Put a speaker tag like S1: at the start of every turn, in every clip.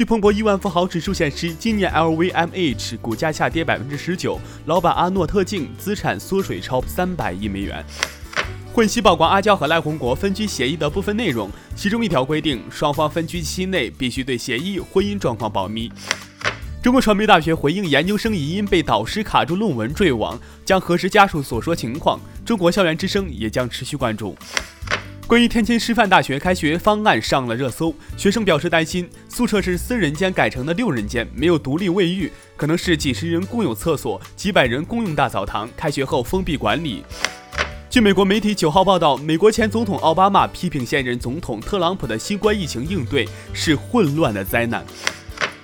S1: 据彭博亿万富豪指数显示，今年 LVMH 股价下跌百分之十九，老板阿诺特净资产缩水超三百亿美元。混息曝光阿娇和赖宏国分居协议的部分内容，其中一条规定，双方分居期内必须对协议婚姻状况保密。中国传媒大学回应研究生疑因被导师卡住论文坠网，将核实家属所说情况。中国校园之声也将持续关注。关于天津师范大学开学方案上了热搜，学生表示担心，宿舍是四人间改成的六人间，没有独立卫浴，可能是几十人共有厕所，几百人共用大澡堂，开学后封闭管理。据美国媒体九号报道，美国前总统奥巴马批评现任总统特朗普的新冠疫情应对是混乱的灾难。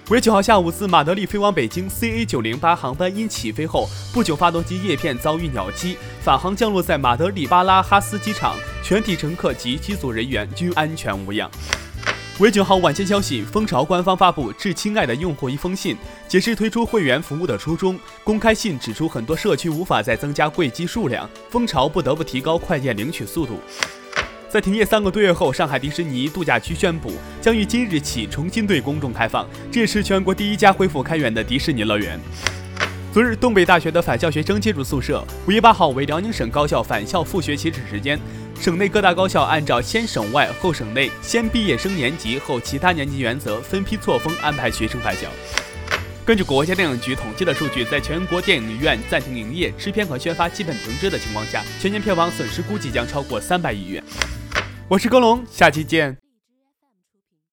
S1: 五月九号下午，自马德里飞往北京 CA 九零八航班因起飞后不久发动机叶片遭遇鸟击，返航降落在马德里巴拉哈斯机场，全体乘客及机组人员均安全无恙。五月九号晚间消息，蜂巢官方发布致亲爱的用户一封信，解释推出会员服务的初衷。公开信指出，很多社区无法再增加柜机数量，蜂巢不得不提高快件领取速度。在停业三个多月后，上海迪士尼度假区宣布将于今日起重新对公众开放，这也是全国第一家恢复开园的迪士尼乐园。昨日，东北大学的返校学生进入宿舍。五月八号为辽宁省高校返校复学起始时间。省内各大高校按照先省外后省内、先毕业生年级后其他年级原则，分批错峰安排学生返校。根据国家电影局统计的数据，在全国电影院暂停营业、制片和宣发基本停滞的情况下，全年票房损失估计将超过三百亿元。我是高龙，下期见。